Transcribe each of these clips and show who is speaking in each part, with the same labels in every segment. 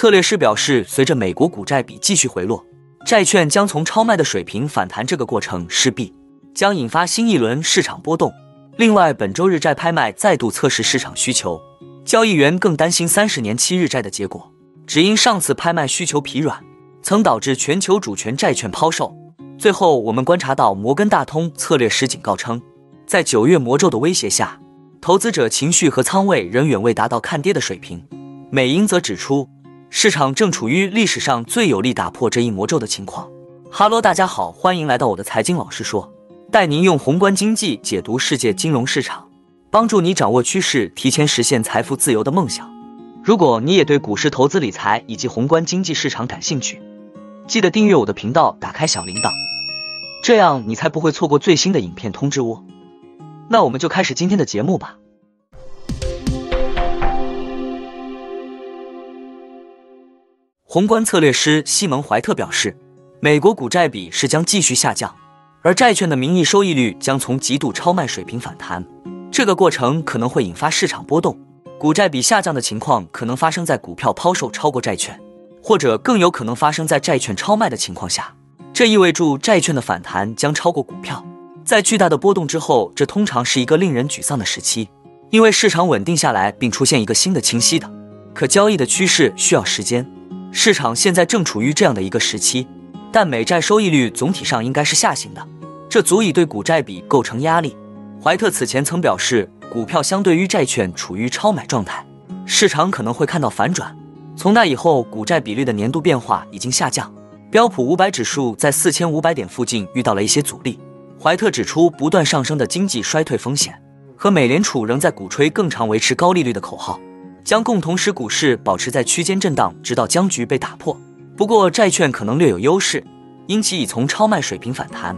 Speaker 1: 策略师表示，随着美国股债比继续回落，债券将从超卖的水平反弹，这个过程势必将引发新一轮市场波动。另外，本周日债拍卖再度测试市场需求，交易员更担心三十年期日债的结果，只因上次拍卖需求疲软，曾导致全球主权债券抛售。最后，我们观察到摩根大通策略师警告称，在九月魔咒的威胁下，投资者情绪和仓位仍远未达到看跌的水平。美银则指出。市场正处于历史上最有力打破这一魔咒的情况。哈喽，大家好，欢迎来到我的财经老师说，带您用宏观经济解读世界金融市场，帮助你掌握趋势，提前实现财富自由的梦想。如果你也对股市投资理财以及宏观经济市场感兴趣，记得订阅我的频道，打开小铃铛，这样你才不会错过最新的影片通知哦。那我们就开始今天的节目吧。宏观策略师西蒙·怀特表示，美国股债比是将继续下降，而债券的名义收益率将从极度超卖水平反弹。这个过程可能会引发市场波动。股债比下降的情况可能发生在股票抛售超过债券，或者更有可能发生在债券超卖的情况下。这意味着债券的反弹将超过股票。在巨大的波动之后，这通常是一个令人沮丧的时期，因为市场稳定下来并出现一个新的清晰的可交易的趋势需要时间。市场现在正处于这样的一个时期，但美债收益率总体上应该是下行的，这足以对股债比构成压力。怀特此前曾表示，股票相对于债券处于超买状态，市场可能会看到反转。从那以后，股债比率的年度变化已经下降，标普五百指数在四千五百点附近遇到了一些阻力。怀特指出，不断上升的经济衰退风险和美联储仍在鼓吹更长维持高利率的口号。将共同使股市保持在区间震荡，直到僵局被打破。不过，债券可能略有优势，因其已从超卖水平反弹。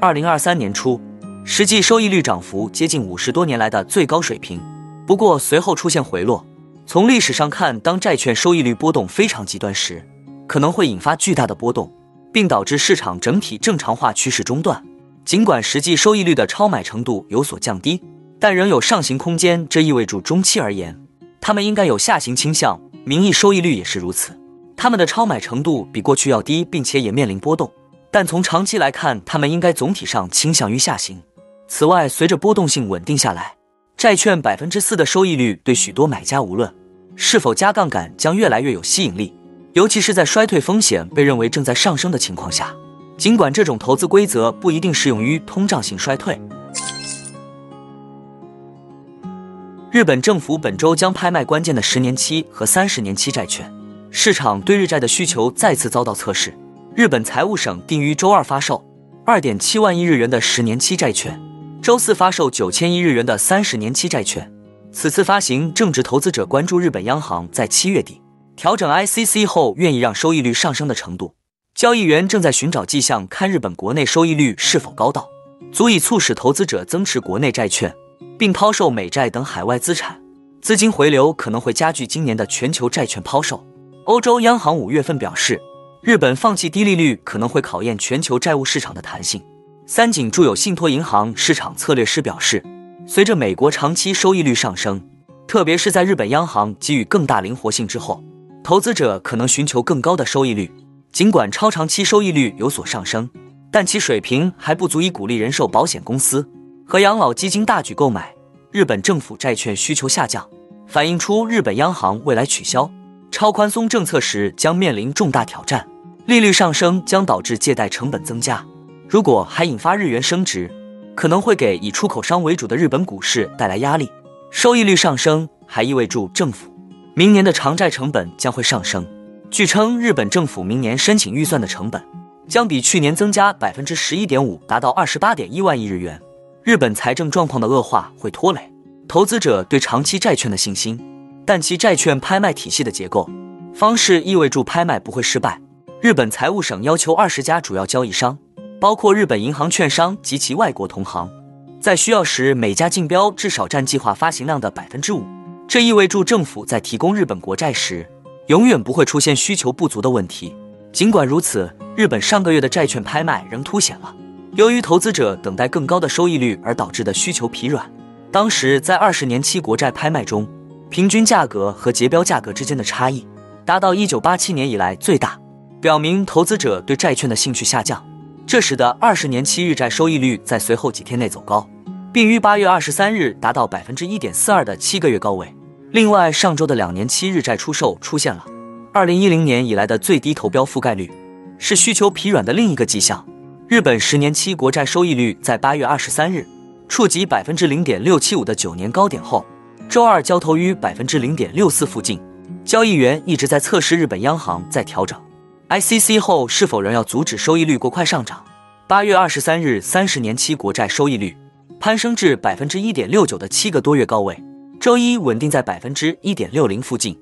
Speaker 1: 二零二三年初，实际收益率涨幅接近五十多年来的最高水平。不过，随后出现回落。从历史上看，当债券收益率波动非常极端时，可能会引发巨大的波动，并导致市场整体正常化趋势中断。尽管实际收益率的超买程度有所降低，但仍有上行空间。这意味着中期而言。他们应该有下行倾向，名义收益率也是如此。他们的超买程度比过去要低，并且也面临波动。但从长期来看，他们应该总体上倾向于下行。此外，随着波动性稳定下来，债券百分之四的收益率对许多买家无论是否加杠杆将越来越有吸引力，尤其是在衰退风险被认为正在上升的情况下。尽管这种投资规则不一定适用于通胀性衰退。日本政府本周将拍卖关键的十年期和三十年期债券，市场对日债的需求再次遭到测试。日本财务省定于周二发售二点七万亿日元的十年期债券，周四发售九千亿日元的三十年期债券。此次发行正值投资者关注日本央行在七月底调整 ICC 后愿意让收益率上升的程度。交易员正在寻找迹象，看日本国内收益率是否高到足以促使投资者增持国内债券。并抛售美债等海外资产，资金回流可能会加剧今年的全球债券抛售。欧洲央行五月份表示，日本放弃低利率可能会考验全球债务市场的弹性。三井住友信托银行市场策略师表示，随着美国长期收益率上升，特别是在日本央行给予更大灵活性之后，投资者可能寻求更高的收益率。尽管超长期收益率有所上升，但其水平还不足以鼓励人寿保险公司。和养老基金大举购买日本政府债券，需求下降，反映出日本央行未来取消超宽松政策时将面临重大挑战。利率上升将导致借贷成本增加，如果还引发日元升值，可能会给以出口商为主的日本股市带来压力。收益率上升还意味着政府明年的偿债成本将会上升。据称，日本政府明年申请预算的成本将比去年增加百分之十一点五，达到二十八点一万亿日元。日本财政状况的恶化会拖累投资者对长期债券的信心，但其债券拍卖体系的结构方式意味着拍卖不会失败。日本财务省要求二十家主要交易商，包括日本银行、券商及其外国同行，在需要时每家竞标至少占计划发行量的百分之五。这意味着政府在提供日本国债时，永远不会出现需求不足的问题。尽管如此，日本上个月的债券拍卖仍凸显了。由于投资者等待更高的收益率而导致的需求疲软，当时在二十年期国债拍卖中，平均价格和结标价格之间的差异达到一九八七年以来最大，表明投资者对债券的兴趣下降。这使得二十年期日债收益率在随后几天内走高，并于八月二十三日达到百分之一点四二的七个月高位。另外，上周的两年期日债出售出现了二零一零年以来的最低投标覆盖率，是需求疲软的另一个迹象。日本十年期国债收益率在八月二十三日触及百分之零点六七五的九年高点后，周二交投于百分之零点六四附近。交易员一直在测试日本央行在调整 ICC 后是否仍要阻止收益率过快上涨。八月二十三日，三十年期国债收益率攀升至百分之一点六九的七个多月高位，周一稳定在百分之一点六零附近。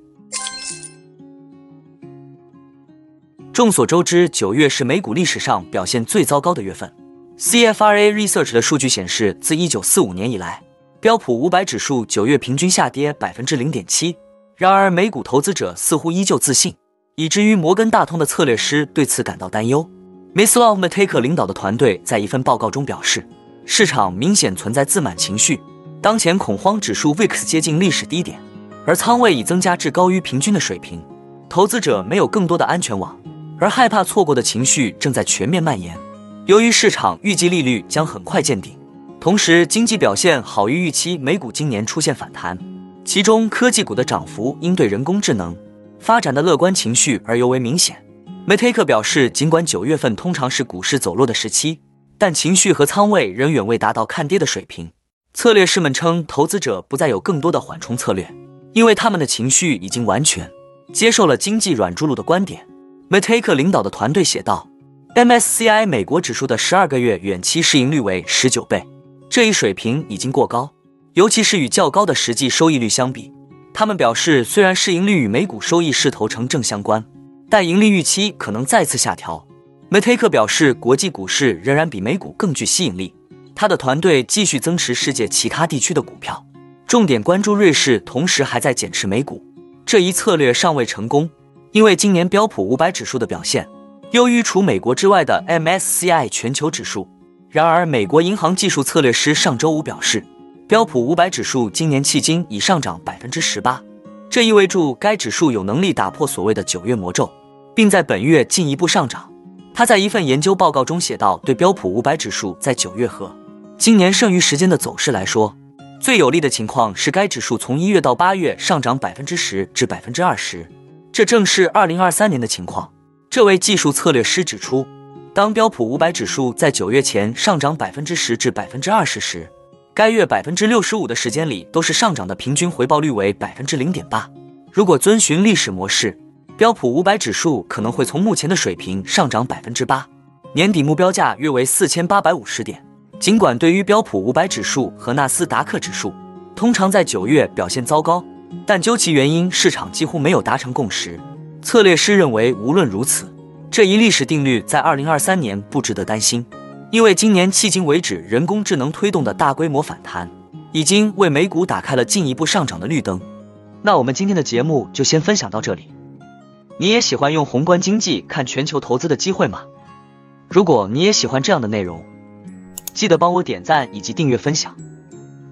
Speaker 1: 众所周知，九月是美股历史上表现最糟糕的月份。CFRA Research 的数据显示，自一九四五年以来，标普五百指数九月平均下跌百分之零点七。然而，美股投资者似乎依旧自信，以至于摩根大通的策略师对此感到担忧。Mislav Mateke 领导的团队在一份报告中表示，市场明显存在自满情绪，当前恐慌指数 VIX 接近历史低点，而仓位已增加至高于平均的水平。投资者没有更多的安全网，而害怕错过的情绪正在全面蔓延。由于市场预计利率将很快见顶，同时经济表现好于预期，美股今年出现反弹。其中科技股的涨幅因对人工智能发展的乐观情绪而尤为明显。梅特克表示，尽管九月份通常是股市走弱的时期，但情绪和仓位仍远未达到看跌的水平。策略师们称，投资者不再有更多的缓冲策略，因为他们的情绪已经完全接受了经济软着陆的观点。梅特克领导的团队写道：“MSCI 美国指数的十二个月远期市盈率为十九倍，这一水平已经过高。”尤其是与较高的实际收益率相比，他们表示，虽然市盈率与美股收益势头呈正相关，但盈利预期可能再次下调。梅特克表示，国际股市仍然比美股更具吸引力。他的团队继续增持世界其他地区的股票，重点关注瑞士，同时还在减持美股。这一策略尚未成功，因为今年标普五百指数的表现优于除美国之外的 MSCI 全球指数。然而，美国银行技术策略师上周五表示。标普五百指数今年迄今已上涨百分之十八，这意味着该指数有能力打破所谓的九月魔咒，并在本月进一步上涨。他在一份研究报告中写道：“对标普五百指数在九月和今年剩余时间的走势来说，最有利的情况是该指数从一月到八月上涨百分之十至百分之二十，这正是二零二三年的情况。”这位技术策略师指出，当标普五百指数在九月前上涨百分之十至百分之二十时，该月百分之六十五的时间里都是上涨的，平均回报率为百分之零点八。如果遵循历史模式，标普五百指数可能会从目前的水平上涨百分之八，年底目标价约为四千八百五十点。尽管对于标普五百指数和纳斯达克指数通常在九月表现糟糕，但究其原因，市场几乎没有达成共识。策略师认为，无论如此，这一历史定律在二零二三年不值得担心。因为今年迄今为止，人工智能推动的大规模反弹，已经为美股打开了进一步上涨的绿灯。那我们今天的节目就先分享到这里。你也喜欢用宏观经济看全球投资的机会吗？如果你也喜欢这样的内容，记得帮我点赞以及订阅分享